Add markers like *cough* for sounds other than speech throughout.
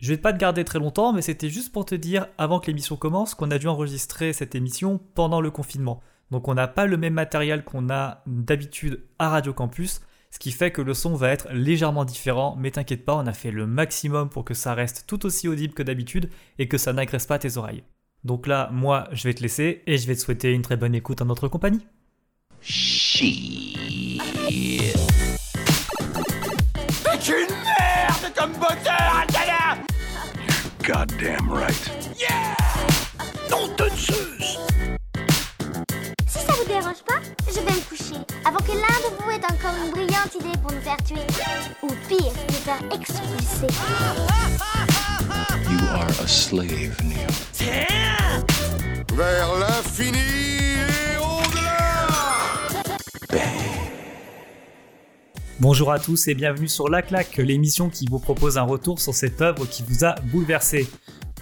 Je vais pas te garder très longtemps, mais c'était juste pour te dire, avant que l'émission commence, qu'on a dû enregistrer cette émission pendant le confinement. Donc on n'a pas le même matériel qu'on a d'habitude à Radio Campus, ce qui fait que le son va être légèrement différent, mais t'inquiète pas, on a fait le maximum pour que ça reste tout aussi audible que d'habitude et que ça n'agresse pas tes oreilles. Donc là, moi, je vais te laisser et je vais te souhaiter une très bonne écoute en notre compagnie. Une merde comme Goddamn right. Yeah Non de Zeus Si ça vous dérange pas, je vais me coucher. Avant que l'un de vous ait encore une brillante idée pour nous faire tuer. Ou pire, nous faire expulser. You are a slave, Neo. Tiens Vers l'infini et au-delà Bonjour à tous et bienvenue sur La Claque, l'émission qui vous propose un retour sur cette œuvre qui vous a bouleversé.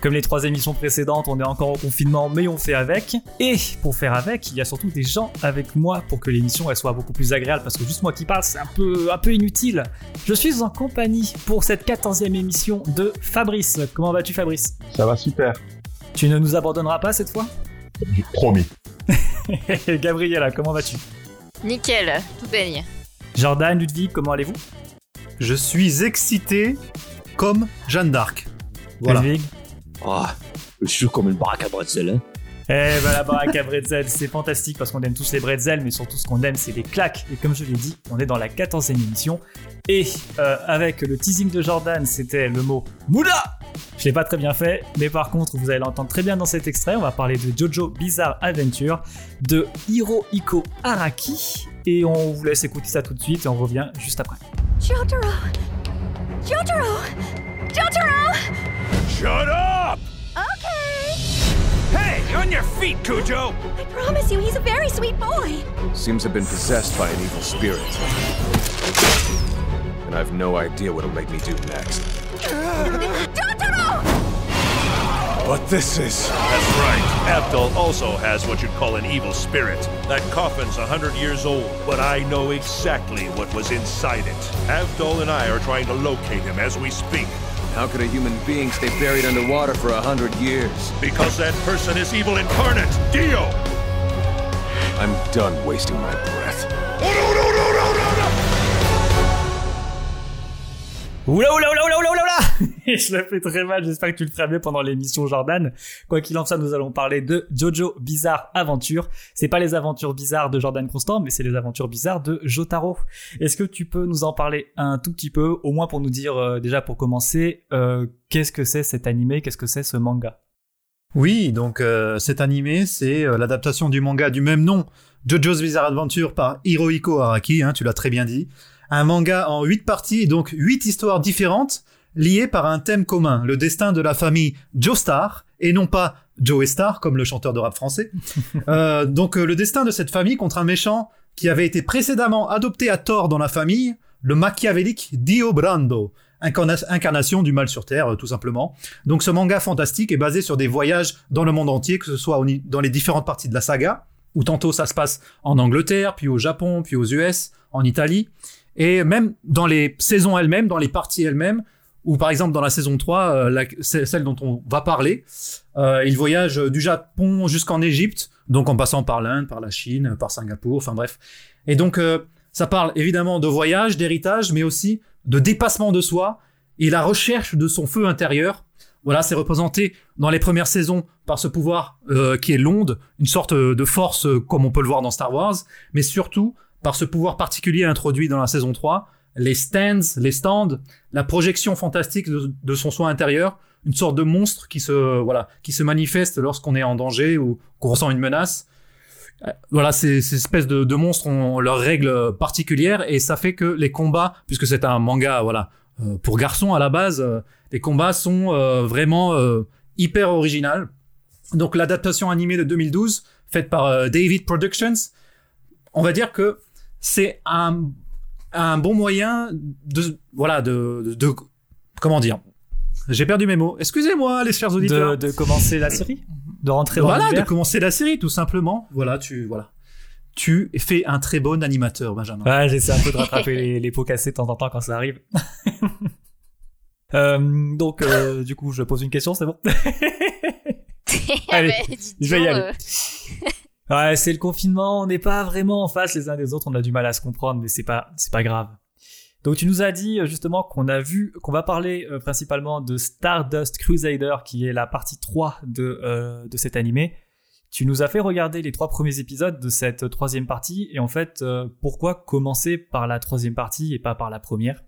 Comme les trois émissions précédentes, on est encore en confinement, mais on fait avec. Et pour faire avec, il y a surtout des gens avec moi pour que l'émission elle soit beaucoup plus agréable, parce que juste moi qui parle, c'est un peu, un peu inutile. Je suis en compagnie pour cette 14e émission de Fabrice. Comment vas-tu Fabrice? Ça va super. Tu ne nous abandonneras pas cette fois? Promis. *laughs* Gabriela, comment vas-tu? Nickel, tout baigne. Jordan, Ludwig, comment allez-vous? Je suis excité comme Jeanne d'Arc. Voilà. Ludwig? Oh, je suis comme une baraque à bretzel, hein. Eh ben la baraque à bretzel, c'est fantastique parce qu'on aime tous les bretzels, mais surtout ce qu'on aime c'est les claques. Et comme je l'ai dit, on est dans la 14e émission. Et euh, avec le teasing de Jordan, c'était le mot Moula Je l'ai pas très bien fait, mais par contre, vous allez l'entendre très bien dans cet extrait. On va parler de Jojo Bizarre Adventure, de Hirohiko Araki. Et on vous laisse écouter ça tout de suite et on revient juste après. Jotaro! Jotaro! Jotaro! Shut up Okay! Hey, on your feet, Cujo I promise you, he's a very sweet boy. Seems to have been possessed by an evil spirit. And I've no idea what it'll make me do next. *laughs* Jotaro! But this is. That's right. Abdul also has what you'd call an evil spirit. That coffin's a hundred years old, but I know exactly what was inside it. Abdul and I are trying to locate him as we speak. How could a human being stay buried underwater for a hundred years? Because that person is evil incarnate, Dio! I'm done wasting my breath. Oh no no no no no no! Oula oula oula oula oula oula Et *laughs* je le fais très mal, j'espère que tu le feras mieux pendant l'émission Jordan. Quoi qu'il en soit, nous allons parler de Jojo Bizarre Aventure. C'est pas les aventures bizarres de Jordan Constant, mais c'est les aventures bizarres de Jotaro. Est-ce que tu peux nous en parler un tout petit peu, au moins pour nous dire, euh, déjà pour commencer, euh, qu'est-ce que c'est cet animé, qu'est-ce que c'est ce manga? Oui, donc euh, cet animé, c'est l'adaptation du manga du même nom, JoJo's Bizarre Adventure par Hirohiko Araki, hein, tu l'as très bien dit. Un manga en 8 parties, donc 8 histoires différentes, liées par un thème commun, le destin de la famille Joestar, et non pas Joe Star, comme le chanteur de rap français. *laughs* Euh, donc euh, le destin de cette famille contre un méchant qui avait été précédemment adopté à tort dans la famille, le machiavélique Dio Brando, incarna- incarnation du mal sur Terre, euh, tout simplement. Donc ce manga fantastique est basé sur des voyages dans le monde entier, que ce soit dans les différentes parties de la saga, où tantôt ça se passe en Angleterre, puis au Japon, puis aux US, en Italie, et même dans les saisons elles-mêmes, dans les parties elles-mêmes, ou par exemple dans la saison 3, euh, celle dont on va parler, euh, il voyage du Japon jusqu'en Égypte, donc en passant par l'Inde, par la Chine, par Singapour, enfin bref. Et donc euh, ça parle évidemment de voyage, d'héritage, mais aussi de dépassement de soi et la recherche de son feu intérieur. Voilà, c'est représenté dans les premières saisons par ce pouvoir euh, qui est l'onde, une sorte de force euh, comme on peut le voir dans Star Wars, mais surtout par ce pouvoir particulier introduit dans la saison 3, les stands, les stands, la projection fantastique de, son soi intérieur, une sorte de monstre qui se voilà, qui se manifeste lorsqu'on est en danger ou qu'on ressent une menace. Euh, Voilà, ces, ces espèces de, monstres ont leurs règles particulières et ça fait que les combats, puisque c'est un manga, voilà, euh, pour garçons à la base, euh, les combats sont vraiment hyper original. Donc l'adaptation animée de 2012, faite par David Productions, on va dire que c'est un, un bon moyen de voilà de, de, de- comment dire? J'ai perdu mes mots. Excusez-moi, les chers auditeurs. de, de commencer la série? De rentrer dans Voilà, de commencer la série, tout simplement. Voilà, tu voilà. Tu fais un très bon animateur, Benjamin. Ouais, j'essaie un peu de rattraper les, les pots cassés de temps en temps quand ça arrive. *laughs* Euh, donc, euh, du coup, je pose une question, c'est bon? *laughs* *laughs* Allez, Ah bah, dis je vais y aller. euh, Ouais, c'est le confinement, on n'est pas vraiment en face les uns des autres, on a du mal à se comprendre, mais c'est pas, c'est pas grave. Donc tu nous as dit euh, justement qu'on a vu, qu'on va parler euh, principalement de Stardust Crusader, qui est la partie 3 de, euh, de cet animé. Tu nous as fait regarder les trois premiers épisodes de cette troisième partie, et en fait, euh, pourquoi commencer par la troisième partie et pas par la première?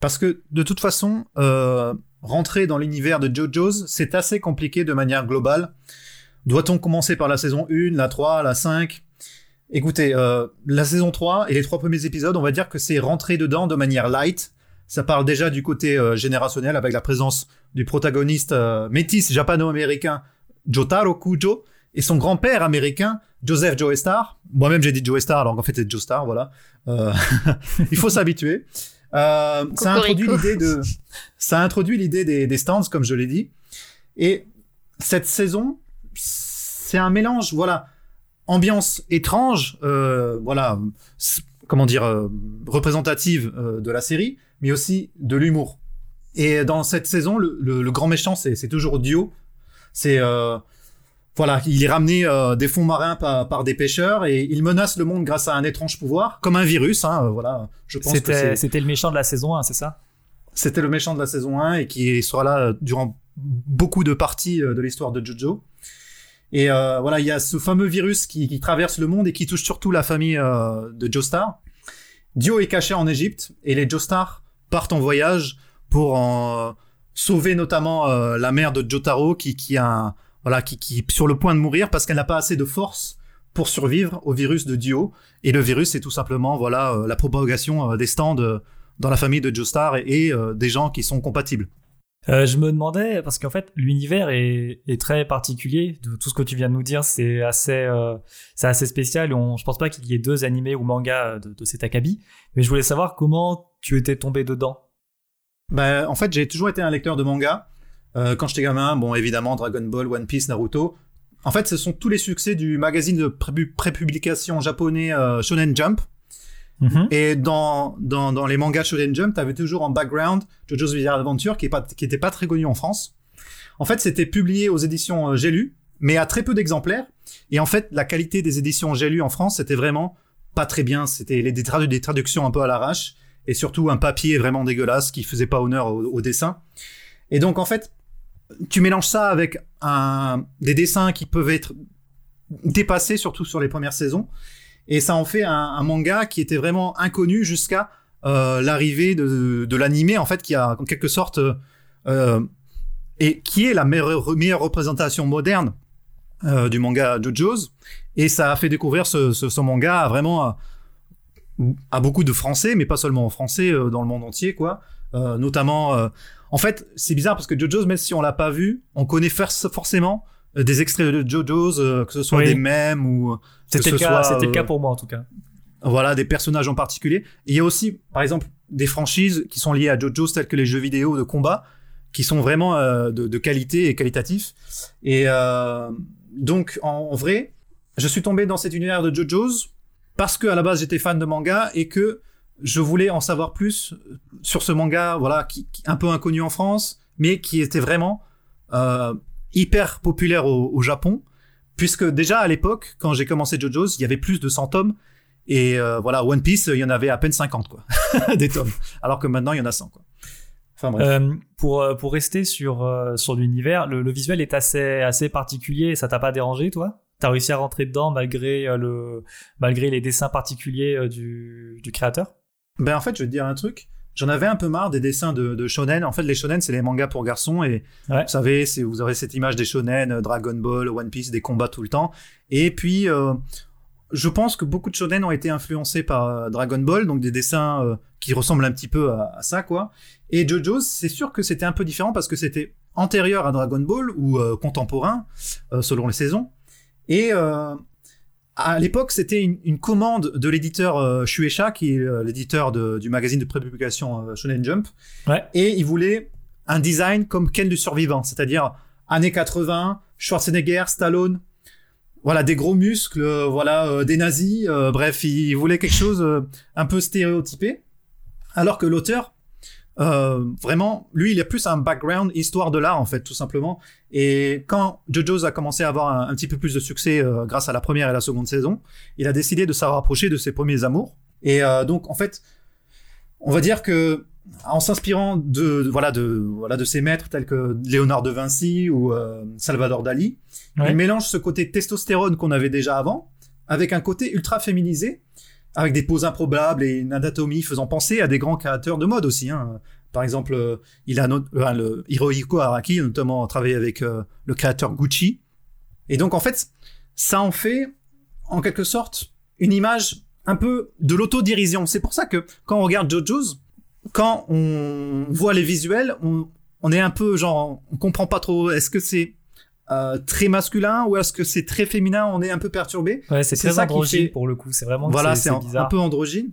Parce que de toute façon, euh, rentrer dans l'univers de JoJo's, c'est assez compliqué de manière globale. Doit-on commencer par la saison 1, la 3, la 5 Écoutez, euh, la saison 3 et les trois premiers épisodes, on va dire que c'est rentrer dedans de manière light. Ça parle déjà du côté euh, générationnel avec la présence du protagoniste euh, métis japano-américain Jotaro Kujo et son grand-père américain Joseph Joestar. Moi-même j'ai dit Joestar alors qu'en fait c'est Joestar, voilà. Euh, *laughs* il faut s'habituer. Euh, ça a introduit l'idée de, ça a introduit l'idée des, des stands comme je l'ai dit. Et cette saison, c'est un mélange, voilà, ambiance étrange, euh, voilà, comment dire, euh, représentative euh, de la série, mais aussi de l'humour. Et dans cette saison, le, le- le grand méchant, c'est toujours Dio. C'est voilà, il est ramené des fonds marins par, par des pêcheurs et il menace le monde grâce à un étrange pouvoir, comme un virus. Hein, voilà, je pense que C'était, c'est- c'était le méchant de la saison 1, c'est ça? C'était le méchant de la saison 1 et qui sera là durant beaucoup de parties de l'histoire de Jojo. Et euh, voilà, il y a ce fameux virus qui, qui traverse le monde et qui touche surtout la famille euh, de Joestar. Dio est caché en Égypte et les Joestar partent en voyage pour en sauver notamment euh, la mère de Jotaro qui, qui a voilà qui, qui est sur le point de mourir parce qu'elle n'a pas assez de force pour survivre au virus de Dio. Et le virus, c'est tout simplement voilà euh, la propagation euh, des stands euh, dans la famille de Joestar et, et, euh, des gens qui sont compatibles. Euh, je me demandais, parce qu'en fait, l'univers est, est très particulier. De tout ce que tu viens de nous dire, c'est assez, euh, c'est assez spécial. On, je pense pas qu'il y ait deux animés ou mangas de, de cet acabit. Mais je voulais savoir comment tu étais tombé dedans. Ben, en fait, j'ai toujours été un lecteur de manga. Euh, quand j'étais gamin, bon, évidemment, Dragon Ball, One Piece, Naruto. En fait, ce sont tous les succès du magazine de pré- prépublication japonais euh, Shonen Jump. Mhm. Et dans, dans, dans les mangas Shonen Jump, t'avais toujours en background JoJo's Bizarre Adventure qui est pas, qui était pas très connu en France. En fait, c'était publié aux éditions euh, J'ai lu, mais à très peu d'exemplaires. Et en fait, la qualité des éditions J'ai lu en France, c'était vraiment pas très bien. C'était des, des traductions un peu à l'arrache et surtout un papier vraiment dégueulasse qui faisait pas honneur au, au dessin. Et donc, en fait, tu mélanges ça avec un, des dessins qui peuvent être dépassés, surtout sur les premières saisons. Et ça en fait un, manga qui était vraiment inconnu jusqu'à euh, l'arrivée de, de l'animé, en fait, qui a en quelque sorte euh, et qui est la meilleure, représentation moderne euh, du manga JoJo's. Et ça a fait découvrir ce, manga vraiment à, beaucoup de Français, mais pas seulement en Français, euh, dans le monde entier, quoi. Euh, notamment, euh, en fait, c'est bizarre parce que JoJo's, même si on l'a pas vu, on connaît for- forcément euh, des extraits de JoJo's, euh, que ce soit Oui. des mèmes ou que C'était le cas, soit, c'était le euh, cas pour moi en tout cas. voilà, des personnages en particulier. Et il y a aussi, par exemple, des franchises qui sont liées à JoJo's, telles que les jeux vidéo de combat, qui sont vraiment euh, de, de qualité et qualitatifs. Et euh, donc, en, en vrai, je suis tombé dans cet univers de JoJo's parce que à la base j'étais fan de manga et que je voulais en savoir plus sur ce manga, voilà, qui, qui- un peu inconnu en France, mais qui était vraiment euh, hyper populaire au, au Japon, puisque déjà à l'époque, quand j'ai commencé JoJo's, il y avait plus de 100 tomes et euh, voilà, One Piece, il y en avait à peine 50 quoi, *laughs* des tomes, alors que maintenant il y en a 100 quoi. Enfin bref. Euh, pour, euh, pour rester sur, sur l'univers, le, le visuel est assez, assez particulier. Ça t'a pas dérangé, toi? T'as réussi à rentrer dedans malgré, le, malgré les dessins particuliers du, du créateur? Ben en fait, je vais te dire un truc. J'en avais un peu marre des dessins de, de shonen. En fait, les shonen, c'est les mangas pour garçons et Ouais. vous savez, vous avez cette image des shonen, euh, Dragon Ball, One Piece, des combats tout le temps. Et puis, euh, je pense que beaucoup de shonen ont été influencés par euh, Dragon Ball, donc des dessins euh, qui ressemblent un petit peu à, à ça, quoi. Et JoJo's, c'est sûr que c'était un peu différent parce que c'était antérieur à Dragon Ball ou contemporain, euh, selon les saisons. Et euh, à l'époque, c'était une, une commande de l'éditeur euh, Shueisha, qui est euh, l'éditeur du magazine de prépublication euh, Shonen Jump. Ouais. Et il voulait un design comme Ken du survivant, c'est-à-dire années 80, Schwarzenegger, Stallone, voilà des gros muscles, euh, voilà euh, des nazis, euh, bref, il voulait quelque chose euh, un peu stéréotypé. Alors que l'auteur, euh, vraiment, lui, il a plus un background histoire de l'art en fait, tout simplement. Et quand JoJo's a commencé à avoir un, un petit peu plus de succès euh, grâce à la première et la seconde saison, il a décidé de se rapprocher de ses premiers amours. Et euh, donc, en fait, on va dire que en s'inspirant de, de- voilà de voilà de ses maîtres tels que Léonard de Vinci ou Salvador Dali, Ouais. il mélange ce côté testostérone qu'on avait déjà avant avec un côté ultra féminisé, avec des poses improbables et une anatomie faisant penser à des grands créateurs de mode aussi. Hein. Par exemple, il a not- le Hirohiko Araki, notamment travaillé avec euh, le créateur Gucci. Et donc en fait, ça en fait en quelque sorte une image un peu de l'autodérision. C'est pour ça que quand on regarde JoJo's, quand on voit les visuels, on, on est un peu genre, on comprend pas trop. Est-ce que c'est euh, très masculin ou est-ce que c'est très féminin On est un peu perturbé. Ouais, c'est très ça qui androgyne fait- pour le coup. C'est vraiment Voilà, c'est un, bizarre. un peu androgyne.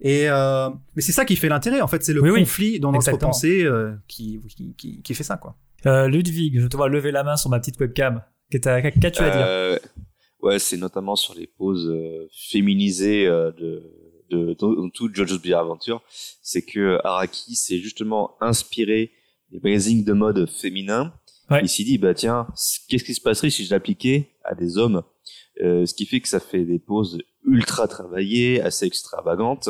Et euh, mais c'est ça qui fait l'intérêt. En fait, c'est le Oui, oui. conflit dans notre Exactement. pensée euh, qui, qui, qui, qui fait ça, quoi. Euh, Ludwig, je te vois lever la main sur ma petite webcam. Qu'est-ce que- Qu'as-tu à dire Euh, ouais, c'est notamment sur les poses euh, féminisées euh, de, de, dans tout JoJo's Bizarre Adventure. C'est que Araki s'est justement inspiré des magazines de mode féminins. Ouais. Il s'est dit, bah tiens, qu'est-ce qui se passerait si je l'appliquais à des hommes? Euh, Ce qui fait que ça fait des poses ultra travaillées, assez extravagantes.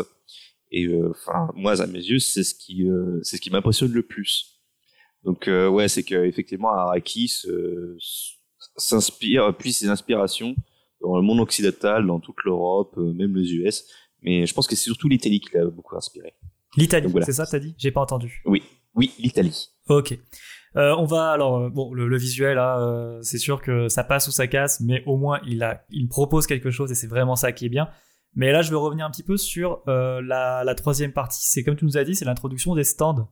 Et euh, enfin, moi, à mes yeux, c'est ce qui, euh, c'est ce qui m'impressionne le plus. Donc ouais, c'est que effectivement Araki s'inspire, puis ses inspirations dans le monde occidental, dans toute l'Europe, même les US. Mais je pense que c'est surtout l'Italie qui l'a beaucoup inspiré. L'Italie, voilà. c'est ça, t'as dit? J'ai pas entendu. Oui, l'Italie. Ok. Euh, on va alors euh, bon le, le visuel là, euh, c'est sûr que ça passe ou ça casse, mais au moins il a il propose quelque chose et c'est vraiment ça qui est bien. Mais là je veux revenir un petit peu sur euh, la, la troisième partie. C'est comme tu nous as dit, c'est l'introduction des stands.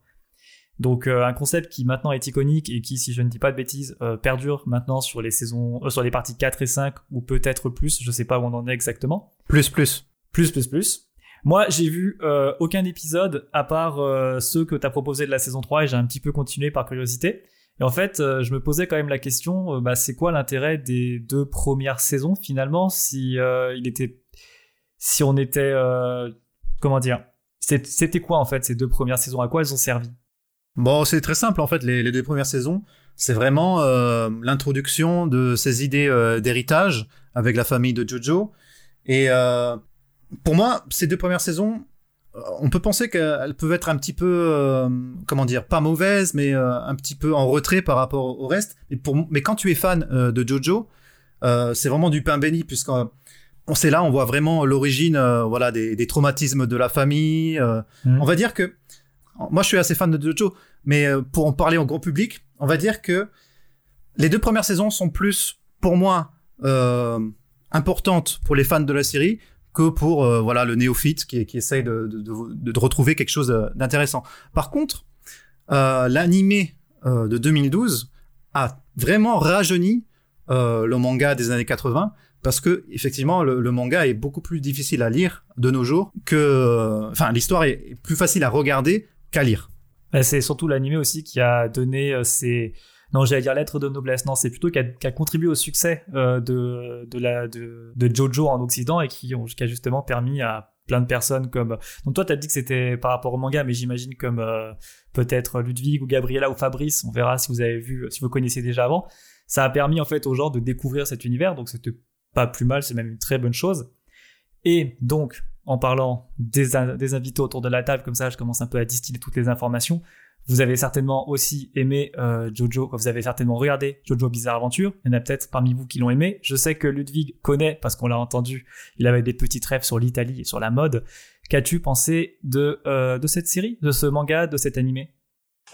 Donc euh, un concept qui maintenant est iconique et qui, si je ne dis pas de bêtises, euh, perdure maintenant sur les saisons, euh, sur les parties 4 et 5 ou peut-être plus. Je sais pas où on en est exactement. Plus, plus. Plus, plus, plus. Moi, j'ai vu euh, aucun épisode à part euh, ceux que t'as proposé de la saison 3 et j'ai un petit peu continué par curiosité. Et en fait, euh, je me posais quand même la question, euh, bah, c'est quoi l'intérêt des deux premières saisons finalement si euh, il était, si on était, euh, comment dire, c'était quoi en fait ces deux premières saisons? À quoi elles ont servi? Bon, c'est très simple en fait. Les, les deux premières saisons, c'est vraiment l'introduction de ces idées d'héritage avec la famille de Jojo. Et pour moi, ces deux premières saisons, euh, on peut penser qu'elles peuvent être un petit peu, euh, comment dire, pas mauvaises, mais euh, un petit peu en retrait par rapport au reste. Mais, pour, mais quand tu es fan euh, de Jojo, c'est vraiment du pain béni puisqu'on on sait là, on voit vraiment l'origine, voilà, des, des traumatismes de la famille. On va dire que moi, je suis assez fan de Jojo, mais pour en parler au grand public, on va dire que les deux premières saisons sont plus, pour moi, importantes pour les fans de la série que pour euh, voilà le néophyte qui, qui essaye de, de, de- retrouver quelque chose euh, d'intéressant. Par contre, euh, l'animé euh, de 2012 a vraiment rajeuni euh, le manga des années 80 parce que effectivement le, le manga est beaucoup plus difficile à lire de nos jours que euh, enfin l'histoire est plus facile à regarder qu'à lire. C'est surtout l'animé aussi qui a donné ses non j'allais dire lettres de noblesse. Non c'est plutôt qui a, contribué au succès euh, de de la de, de Jojo en Occident et qui, ont- qui a justement permis à plein de personnes comme donc toi t'as dit que c'était par rapport au manga mais j'imagine comme euh, peut-être Ludwig ou Gabriella ou Fabrice. On verra si vous avez vu si vous connaissiez déjà avant. Ça a permis en fait aux gens de découvrir cet univers. Donc c'était pas plus mal. C'est même une très bonne chose. Et donc en parlant des, des invités autour de la table comme ça je commence un peu à distiller toutes les informations vous avez certainement aussi aimé euh, Jojo, vous avez certainement regardé Jojo Bizarre Aventure. Il y en a peut-être parmi vous qui l'ont aimé. Je sais que Ludwig connaît parce qu'on l'a entendu. Il avait des petites rêves sur l'Italie et sur la mode. Qu'as-tu pensé de euh, de cette série, de ce manga, de cet animé?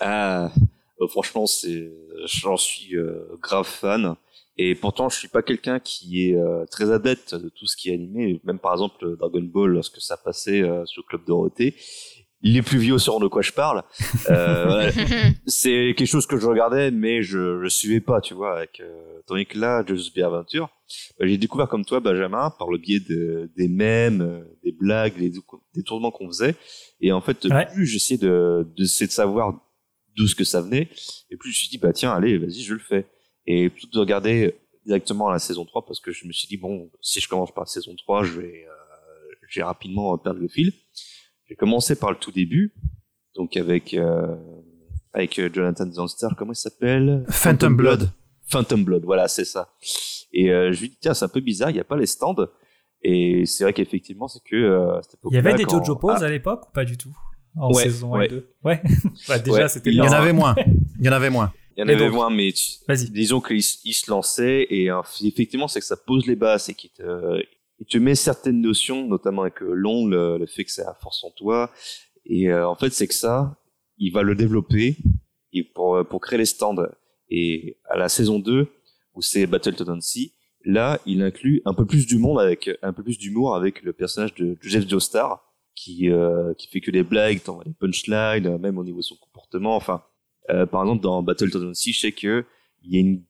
Ah, euh, franchement, j'en suis euh, grave fan. Et pourtant, je suis pas quelqu'un qui est très adepte de tout ce qui est animé. Même par exemple Dragon Ball, lorsque ça passait euh, sur Club Dorothée, les plus vieux sauront de quoi je parle. Euh, *laughs* c'est quelque chose que je regardais, mais je je suivais pas, tu vois. Avec euh, tandis que là, Jojo's Bizarre Adventure, bah, j'ai découvert comme toi, Benjamin, par le biais de, des mèmes, euh, des blagues, des, des tournements qu'on faisait. Et en fait, Ouais. plus j'essayais de, de, de savoir d'où ce que ça venait, et plus je me suis dit, bah tiens, allez, vas-y, je le fais. Et plutôt de regarder directement la saison 3, parce que je me suis dit, bon, si je commence par la saison 3, je vais, euh, je vais rapidement perdre le fil. J'ai commencé par le tout début, donc avec euh, avec euh, Jonathan Zanster, comment il s'appelle? Phantom Blood. Phantom Blood, voilà, c'est ça. Et euh, je lui dis tiens, c'est un peu bizarre, il n'y a pas les stands. Et c'est vrai qu'effectivement, c'est que euh, Il y avait des quand- Jojo Pose Ah, à l'époque ou pas du tout? En Ouais, saison 1 ouais. et 2 Ouais. *laughs* Bah, déjà, Ouais. c'était *laughs* Il y en avait moins. Il y en avait moins. Il y en avait donc- moins, mais tu- Vas-y. disons qu'il s- il se lançait et euh, effectivement, c'est que ça pose les bases et qu'il te, il te met certaines notions, notamment avec euh, l'ongle, le, le fait que ça force en toi. Et euh, en fait, c'est que ça, il va le développer et pour, euh, pour créer les stands. Et à la saison 2, où c'est Battle Tendency, là, il inclut un peu plus du monde avec un peu plus d'humour avec le personnage de Joseph Joestar qui euh, qui fait que des blagues, dans les punchlines, euh, même au niveau de son comportement. Enfin, euh, par exemple, dans Battle Tendency, je sais que il y a une,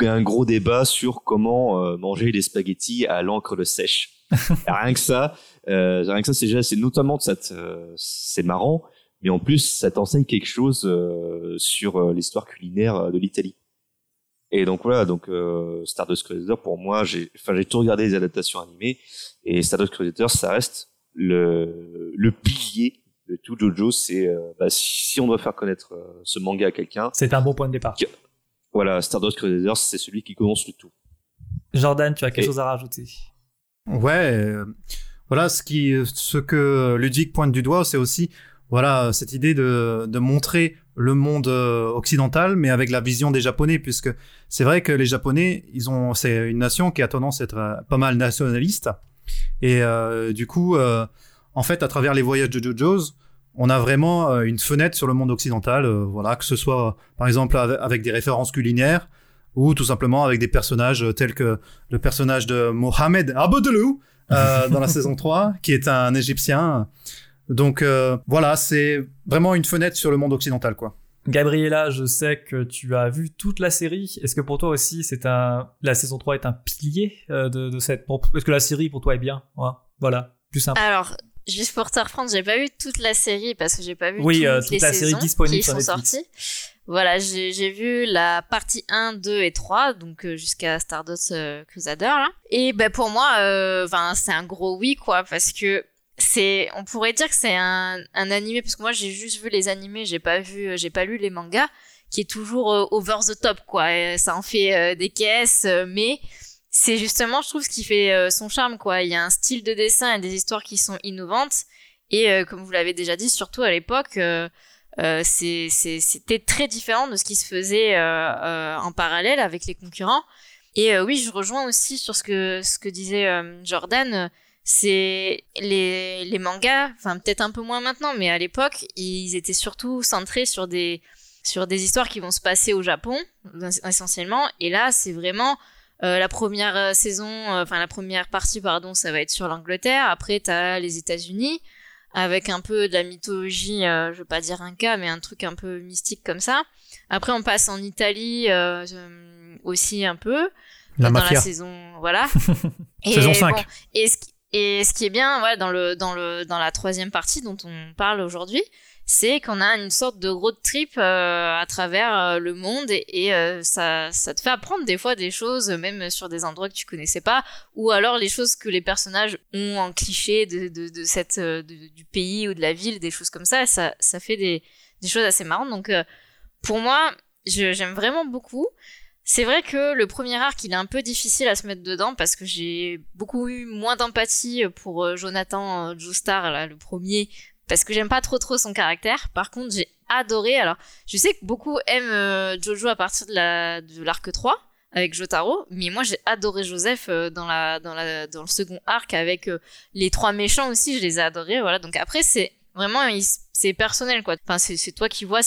un gros débat sur comment euh, manger des spaghettis à l'encre de sèche. *laughs* Rien que ça, euh, rien que ça, c'est déjà, c'est notamment ça, te- euh, c'est marrant, mais en plus, ça t'enseigne quelque chose euh, sur euh, l'histoire culinaire euh, de l'Italie. Et donc voilà, donc euh, Stardust Crusader pour moi, j'ai, enfin j'ai tout regardé les adaptations animées et Stardust Crusader, ça reste le le pilier de tout JoJo. C'est euh, bah, si on doit faire connaître ce manga à quelqu'un, C'est un bon point de départ. Voilà, Stardust Crusaders, c'est celui qui commence le tout. Jordan, tu as quelque Et- chose à rajouter? Ouais, euh, voilà, ce qui, ce que Ludic pointe du doigt, c'est aussi, voilà, cette idée de, de montrer le monde euh, occidental, mais avec la vision des Japonais, puisque c'est vrai que les Japonais, ils ont, c'est une nation qui a tendance à être euh, pas mal nationaliste, et euh, du coup, euh, en fait, à travers les voyages de JoJo's, on a vraiment euh, une fenêtre sur le monde occidental, euh, voilà, que ce soit, par exemple, avec, des références culinaires, ou tout simplement avec des personnages euh, tels que le personnage de Mohamed Abdelou euh, *laughs* dans la saison 3, qui est un Égyptien. Donc euh, voilà, c'est vraiment une fenêtre sur le monde occidental, quoi. Gabriella, je sais que tu as vu toute la série. Est-ce que pour toi aussi, c'est un la saison 3 est un pilier euh, de, de cette Est-ce que la série pour toi est bien? Ouais, Voilà, plus simple. Alors, juste pour te reprendre, j'ai pas vu toute la série parce que j'ai pas vu Oui, toutes euh, toute les la série disponible qui sont sorties. Voilà, j'ai vu la partie 1, 2 et 3, donc euh, jusqu'à Stardust euh, Crusader là. Et ben pour moi, euh, 'fin, c'est un gros oui quoi, parce que c'est, on pourrait dire que c'est un, un animé parce que moi j'ai juste vu les animés, j'ai pas vu, j'ai pas lu les mangas, qui est toujours euh, over the top quoi. Et ça en fait euh, des caisses, euh, mais c'est justement, je trouve, ce qui fait euh, son charme, quoi. Il y a un style de dessin et des histoires qui sont innovantes. Et euh, comme vous l'avez déjà dit, surtout à l'époque, euh, c'était très différent de ce qui se faisait en parallèle avec les concurrents. Et oui, je rejoins aussi sur ce que, ce que disait Jordan. C'est les, les mangas, enfin peut-être un peu moins maintenant, mais à l'époque, ils étaient surtout centrés sur des, sur des histoires qui vont se passer au Japon, essentiellement. Et là, c'est vraiment euh, la première euh, saison, euh, enfin la première partie, pardon, ça va être sur l'Angleterre. Après, t'as les États-Unis avec un peu de la mythologie, euh, je veux pas dire un cas, mais un truc un peu mystique comme ça. Après, on passe en Italie aussi un peu La dans mafia. la saison, voilà. *laughs* Saison 5. bon, et ce qui, et ce qui est bien, dans le dans le dans la troisième partie dont on parle aujourd'hui, c'est qu'on a une sorte de road trip euh, à travers euh, le monde et, euh, ça ça te fait apprendre des fois des choses même sur des endroits que tu connaissais pas ou alors les choses que les personnages ont en cliché de de, cette du pays ou de la ville, des choses comme ça, ça ça fait des des choses assez marrantes. Donc pour moi, j'aime vraiment beaucoup. C'est vrai que le premier arc, il est un peu difficile à se mettre dedans parce que j'ai beaucoup eu moins d'empathie pour Jonathan Joestar, là, le premier, parce que j'aime pas trop trop son caractère. Par contre, j'ai adoré. Alors, je sais que beaucoup aiment euh, Jojo à partir de la de l'arc 3 avec Jotaro, mais moi j'ai adoré Joseph euh, dans la dans la dans le second arc avec euh, les trois méchants aussi, je les ai adorés. Voilà. Donc après, c'est vraiment c'est personnel. Enfin, c'est toi qui vois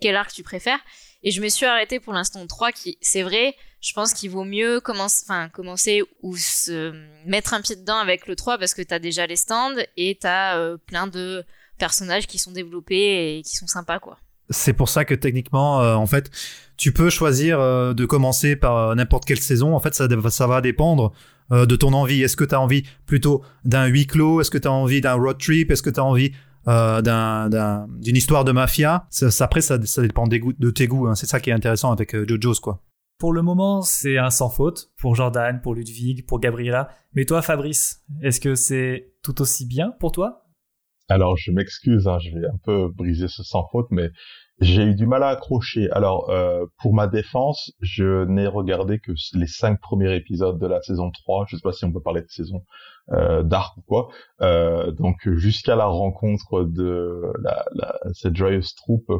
quel arc tu préfères. Et je me suis arrêtée pour l'instant au 3 qui, c'est vrai, je pense qu'il vaut mieux commencer, commencer ou se mettre un pied dedans avec le 3 parce que t'as déjà les stands et t'as plein de personnages qui sont développés et qui sont sympas, quoi. C'est pour ça que techniquement, euh, en fait, tu peux choisir euh, de commencer par euh, n'importe quelle saison. En fait, ça, ça va dépendre euh, de ton envie. Est-ce que tu as envie plutôt d'un huis clos? Est-ce que tu as envie d'un road trip? Est-ce que tu as envie euh, d'un- d'un- d'une histoire de mafia? Ça, ça- Après, ça, ça dépend des goûts, de tes goûts. hein. C'est ça qui est intéressant avec euh, JoJo's, quoi. Pour le moment, c'est un sans faute pour Jordan, pour Ludwig, pour Gabriella. Mais toi, Fabrice, est-ce que c'est tout aussi bien pour toi? Alors je m'excuse, hein, je vais un peu briser ce sans faute, mais j'ai eu du mal à accrocher. Alors euh, pour ma défense, je n'ai regardé que les cinq premiers épisodes de la saison 3. Je sais pas si on peut parler de saison euh, d'arc ou quoi. Euh, donc jusqu'à la rencontre de la, la, cette joyeuse troupe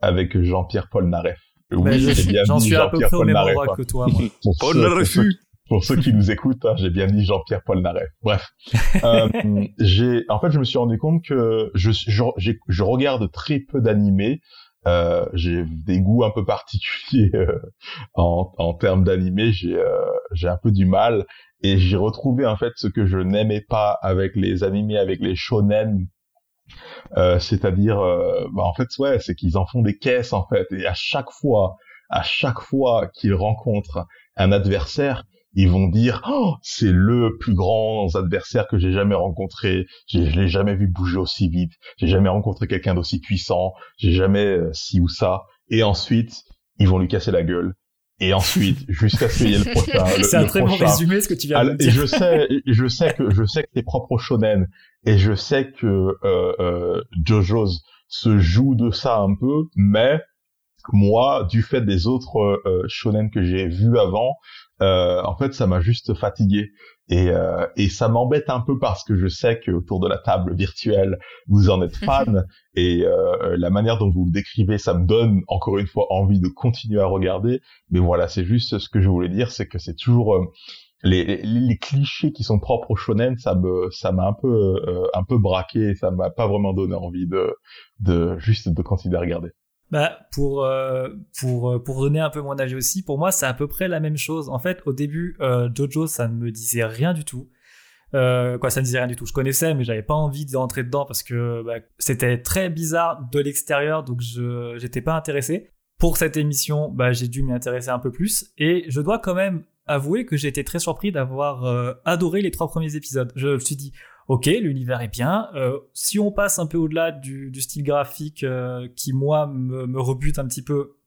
avec Jean-Pierre Paul Naref. Oui, j'en suis à peu près au même endroit que toi. Moi. *laughs* pour ceux qui *laughs* nous écoutent, hein, j'ai bien dit Jean-Pierre Paul Naref. Bref, *laughs* euh, j'ai, en fait, je me suis rendu compte que je, je, je regarde très peu d'animés. Euh, j'ai des goûts un peu particuliers *laughs* euh, en, en termes d'animés. J'ai, euh, j'ai un peu du mal et j'ai retrouvé en fait ce que je n'aimais pas avec les animés, avec les shonen. Euh, c'est-à-dire, bah, en fait, ouais, c'est qu'ils en font des caisses en fait, et à chaque fois, à chaque fois qu'ils rencontrent un adversaire, ils vont dire oh, c'est le plus grand adversaire que j'ai jamais rencontré, je l'ai jamais vu bouger aussi vite, j'ai jamais rencontré quelqu'un d'aussi puissant, j'ai jamais euh, ci ou ça, et ensuite ils vont lui casser la gueule. Et ensuite, *laughs* jusqu'à ce qu'il y ait le prochain. C'est un très bon résumé ce que tu viens de dire. Et je sais, je sais que je sais que t'es propre au shonen, et je sais que euh, euh, JoJo's se joue de ça un peu, mais moi, du fait des autres euh, shonen que j'ai vus avant, euh, en fait, ça m'a juste fatigué. Et, euh, et ça m'embête un peu parce que je sais que autour de la table virtuelle, vous en êtes fan. *laughs* et euh, la manière dont vous le décrivez, ça me donne encore une fois envie de continuer à regarder. Mais voilà, c'est juste ce que je voulais dire, c'est que c'est toujours... Euh, les, les, clichés qui sont propres au shonen, ça me, ça m'a un peu, euh, un peu braqué, et ça m'a pas vraiment donné envie de, de juste de continuer à regarder. Bah pour euh, pour euh, pour donner un peu mon avis aussi, pour moi c'est à peu près la même chose. En fait, au début, euh, Jojo ça ne me disait rien du tout. Euh, quoi, ça ne disait rien du tout. Je connaissais, mais j'avais pas envie d'entrer dedans parce que bah, c'était très bizarre de l'extérieur, donc je j'étais pas intéressé. Pour cette émission, bah, j'ai dû m'y intéresser un peu plus, et je dois quand même avouer que j'ai été très surpris d'avoir euh, adoré les trois premiers épisodes. Je me suis dit, ok, l'univers est bien. Euh, si on passe un peu au-delà du, style graphique euh, qui, moi, me, rebute un petit peu,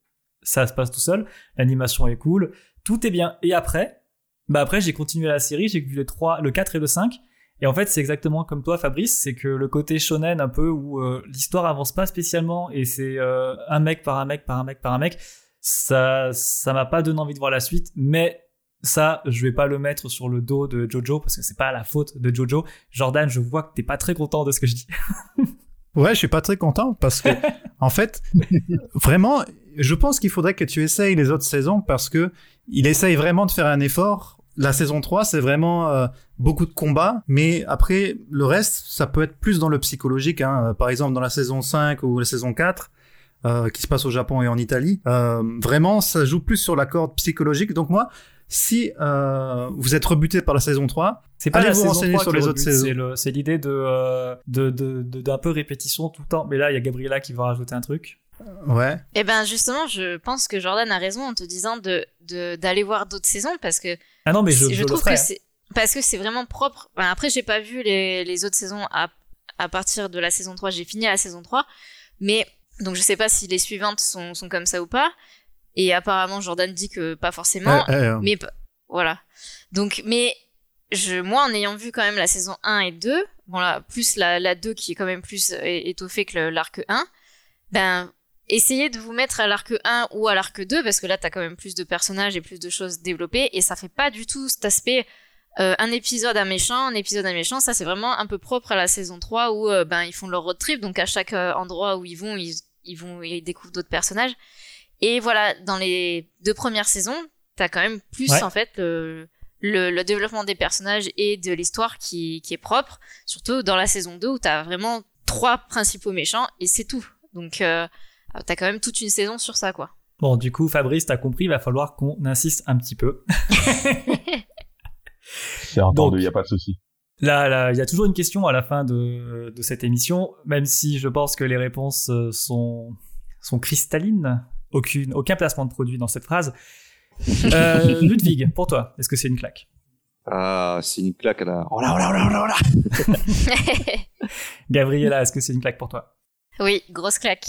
ça se passe tout seul. L'animation est cool. Tout est bien. Et après, bah après, j'ai continué la série, j'ai vu les trois, le 4 et le 5. Et en fait, c'est exactement comme toi, Fabrice, c'est que le côté shonen un peu où euh, l'histoire avance pas spécialement et c'est un mec par un mec par un mec par un mec, ça, ça m'a pas donné envie de voir la suite. Mais ça, je vais pas le mettre sur le dos de Jojo parce que c'est pas la faute de Jojo. Jordan, je vois que t'es pas très content de ce que je dis. *laughs* ouais, je suis pas très content parce que, en fait, *laughs* vraiment, je pense qu'il faudrait que tu essayes les autres saisons parce que il essaye vraiment de faire un effort. La saison 3, c'est vraiment euh, beaucoup de combats, mais après, le reste, ça peut être plus dans le psychologique. Hein. Par exemple, dans la saison 5 ou la saison 4, euh, qui se passe au Japon et en Italie, euh, vraiment, ça joue plus sur la corde psychologique. Donc moi, si euh, vous êtes rebuté par la saison 3, c'est pas allez vous renseigner sur les autres saisons. C'est l'idée euh, de d'un peu répétition tout le temps. Mais là, il y a Gabriela qui va rajouter un truc. Ouais. Et eh ben justement, je pense que Jordan a raison en te disant de d'aller voir d'autres saisons parce que ah non mais je, je, trouve que c'est parce que c'est vraiment propre. Après, après, j'ai pas vu les, les autres saisons à, à partir de la saison 3. J'ai fini la saison 3, mais donc je sais pas si les suivantes sont, sont comme ça ou pas. Et apparemment, Jordan dit que pas forcément. Mais voilà. Donc, mais je, moi, en ayant vu quand même la saison 1 et 2, bon là, plus la, la 2 qui est quand même plus étoffée que l'arc 1, ben, essayez de vous mettre à l'arc 1 ou à l'arc 2, parce que là, t'as quand même plus de personnages et plus de choses développées, et ça fait pas du tout cet aspect euh, un épisode à méchant, un épisode à méchant, ça c'est vraiment un peu propre à la saison 3 où euh, ben ils font leur road trip, donc à chaque euh, endroit où ils vont, ils, ils vont, ils découvrent d'autres personnages. Et voilà, dans les deux premières saisons, t'as quand même plus en fait le, le, développement des personnages et de l'histoire qui, qui est propre. Surtout dans la saison 2 où t'as vraiment trois principaux méchants et c'est tout. Donc euh, t'as quand même toute une saison sur ça, quoi. Bon, du coup, Fabrice, t'as compris, il va falloir qu'on insiste un petit peu. *laughs* c'est entendu, il n'y a pas de souci. Là, là, il y a toujours une question à la fin de, de cette émission, même si je pense que les réponses euh, sont, sont cristallines aucune, aucun placement de produit dans cette phrase. *laughs* Euh, Ludwig, pour toi, est-ce que c'est une claque? Ah, c'est une claque là. Oh là, oh là, oh là, oh là, *laughs* Gabriela, est-ce que c'est une claque pour toi? Oui, grosse claque.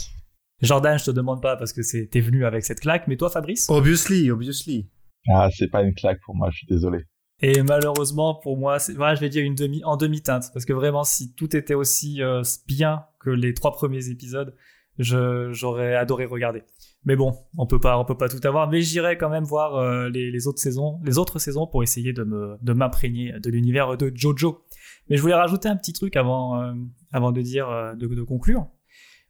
Jordan, je te demande pas parce que t'es venu avec cette claque, mais toi, Fabrice? Obviously, obviously. Ah, c'est pas une claque pour moi, je suis désolé. Et malheureusement, pour moi, voilà, je vais dire une demi, en demi-teinte. Parce que vraiment, si tout était aussi euh, bien que les trois premiers épisodes, j'aurais adoré regarder. Mais bon, on peut pas, on peut pas tout avoir. Mais j'irai quand même voir euh, les, autres saisons, les autres saisons pour essayer de me, de m'imprégner de l'univers de Jojo. Mais je voulais rajouter un petit truc avant, euh, avant de dire, euh, de, de, conclure.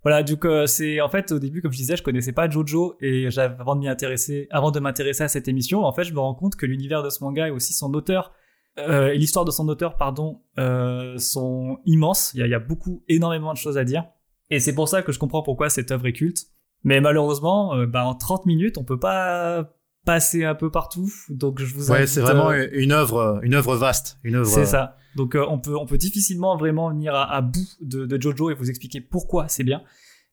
Voilà, du coup, c'est en fait au début, comme je disais, je connaissais pas Jojo et avant de m'y intéresser, avant de m'intéresser à cette émission, en fait, je me rends compte que l'univers de ce manga et aussi son auteur euh, et l'histoire de son auteur, pardon, euh, sont immenses. Il y, il y, a, beaucoup, énormément de choses à dire. Et c'est pour ça que je comprends pourquoi cette œuvre est culte. Mais malheureusement, euh, bah, en 30 minutes, on peut pas passer un peu partout. Donc je vous Ouais, c'est vraiment une œuvre, une œuvre vaste, une œuvre. C'est ça. Donc on peut, on peut difficilement vraiment venir à, à bout de, de, Jojo et vous expliquer pourquoi c'est bien.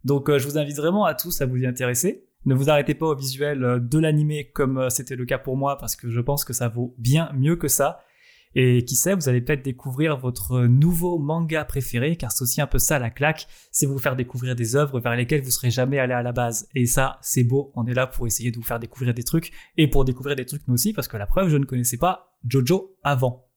Donc je vous invite vraiment à tous à vous y intéresser. Ne vous arrêtez pas au visuel de l'animé comme c'était le cas pour moi parce que je pense que ça vaut bien mieux que ça. Et qui sait, vous allez peut-être découvrir votre nouveau manga préféré, car c'est aussi un peu ça la claque, c'est vous faire découvrir des œuvres vers lesquelles vous serez jamais allé à la base. Et ça, c'est beau, on est là pour essayer de vous faire découvrir des trucs, et pour découvrir des trucs nous aussi, parce que la preuve, je ne connaissais pas Jojo avant.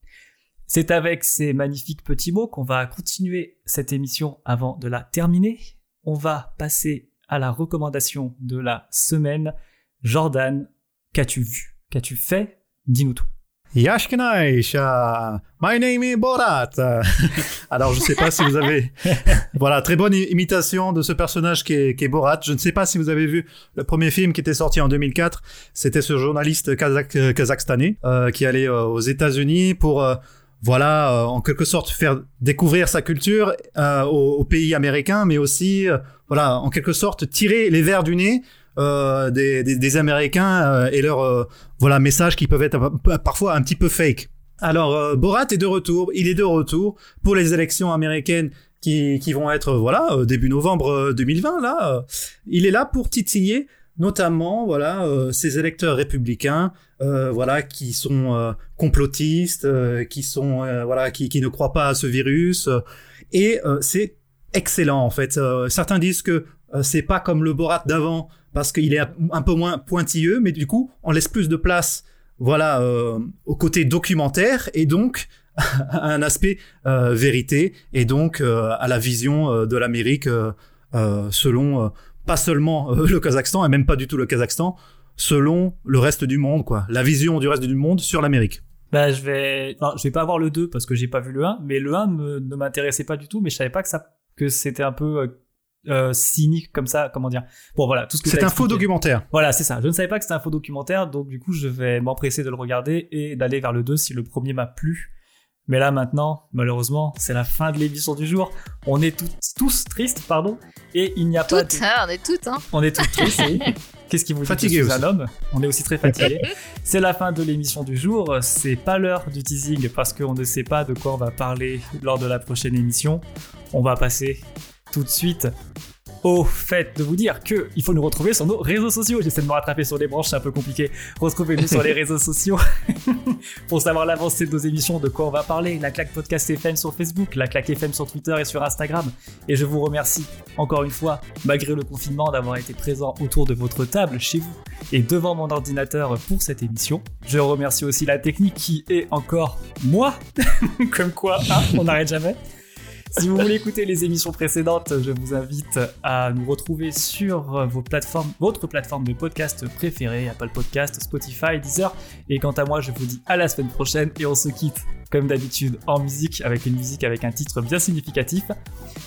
C'est avec ces magnifiques petits mots qu'on va continuer cette émission avant de la terminer. On va passer à la recommandation de la semaine. Jordan, qu'as-tu vu? Qu'as-tu fait? Dis-nous tout. Yashkenaisha, my name is Borat. *laughs* Alors, je ne sais pas si vous avez, *laughs* voilà, très bonne imitation de ce personnage qui est, qui est, Borat. Je ne sais pas si vous avez vu le premier film qui était sorti en 2004. C'était ce journaliste kazakh, euh, kazakhstanais euh, qui allait euh, aux États-Unis pour euh, voilà, euh, en quelque sorte faire découvrir sa culture euh, aux, aux, pays américains, mais aussi, voilà, en quelque sorte tirer les verres du nez euh, des, des, des, Américains euh, et leurs euh, voilà messages qui peuvent être parfois un petit peu fake. Alors Borat est de retour, il est de retour pour les élections américaines qui, qui vont être voilà début novembre 2020 là. il est là pour titiller notamment voilà ces électeurs républicains voilà qui sont complotistes, qui sont voilà qui, qui ne croient pas à ce virus et c'est excellent en fait. certains disent que c'est pas comme le Borat d'avant parce qu'il est un peu moins pointilleux, mais du coup, on laisse plus de place, voilà, euh, au côté documentaire et donc *laughs* à un aspect euh, vérité et donc euh, à la vision euh, de l'Amérique euh, selon pas seulement le Kazakhstan et même pas du tout le Kazakhstan, selon le reste du monde, quoi, la vision du reste du monde sur l'Amérique. Bah, je vais, je vais pas avoir le 2 parce que j'ai pas vu le 1, mais le 1 me, ne m'intéressait pas du tout, mais je savais pas que ça, que c'était un peu euh, cynique comme ça, comment dire. Bon voilà, tout ce que C'est un faux documentaire. Voilà, c'est ça. Je ne savais pas que c'était un faux documentaire, donc du coup, je vais m'empresser de le regarder et d'aller vers le 2 si le premier m'a plu. Mais là maintenant, malheureusement, c'est la fin de l'émission du jour. On est tous, tous tristes, pardon, et il n'y a toutes, pas. De... Hein, on est toutes, hein. On est toutes tristes. *laughs* Qu'est-ce qui vous fatigué dit un homme On est aussi très fatigué. *laughs* c'est la fin de l'émission du jour. C'est pas l'heure du teasing parce qu'on ne sait pas de quoi on va parler lors de la prochaine émission. On va passer tout de suite au fait de vous dire que il faut nous retrouver sur nos réseaux sociaux. J'essaie de me rattraper sur les branches, c'est un peu compliqué. Retrouvez-nous sur les réseaux sociaux *laughs* pour savoir l'avancée de nos émissions, de quoi on va parler. La claque podcast FM sur Facebook, la claque FM sur Twitter et sur Instagram. Et je vous remercie encore une fois, malgré le confinement, d'avoir été présent autour de votre table chez vous et devant mon ordinateur pour cette émission. Je remercie aussi la technique qui est encore moi, *laughs* comme quoi, hein, on n'arrête jamais. Si vous voulez écouter les émissions précédentes, je vous invite à nous retrouver sur vos plateformes, votre plateforme de podcast préférée, Apple Podcast, Spotify, Deezer. Et quant à moi, je vous dis à la semaine prochaine et on se quitte comme d'habitude en musique avec une musique avec un titre bien significatif.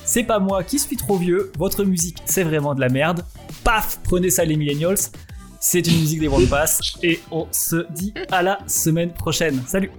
C'est pas moi qui suis trop vieux, votre musique c'est vraiment de la merde. Paf, prenez ça les millennials. C'est une musique des One Pass et on se dit à la semaine prochaine. Salut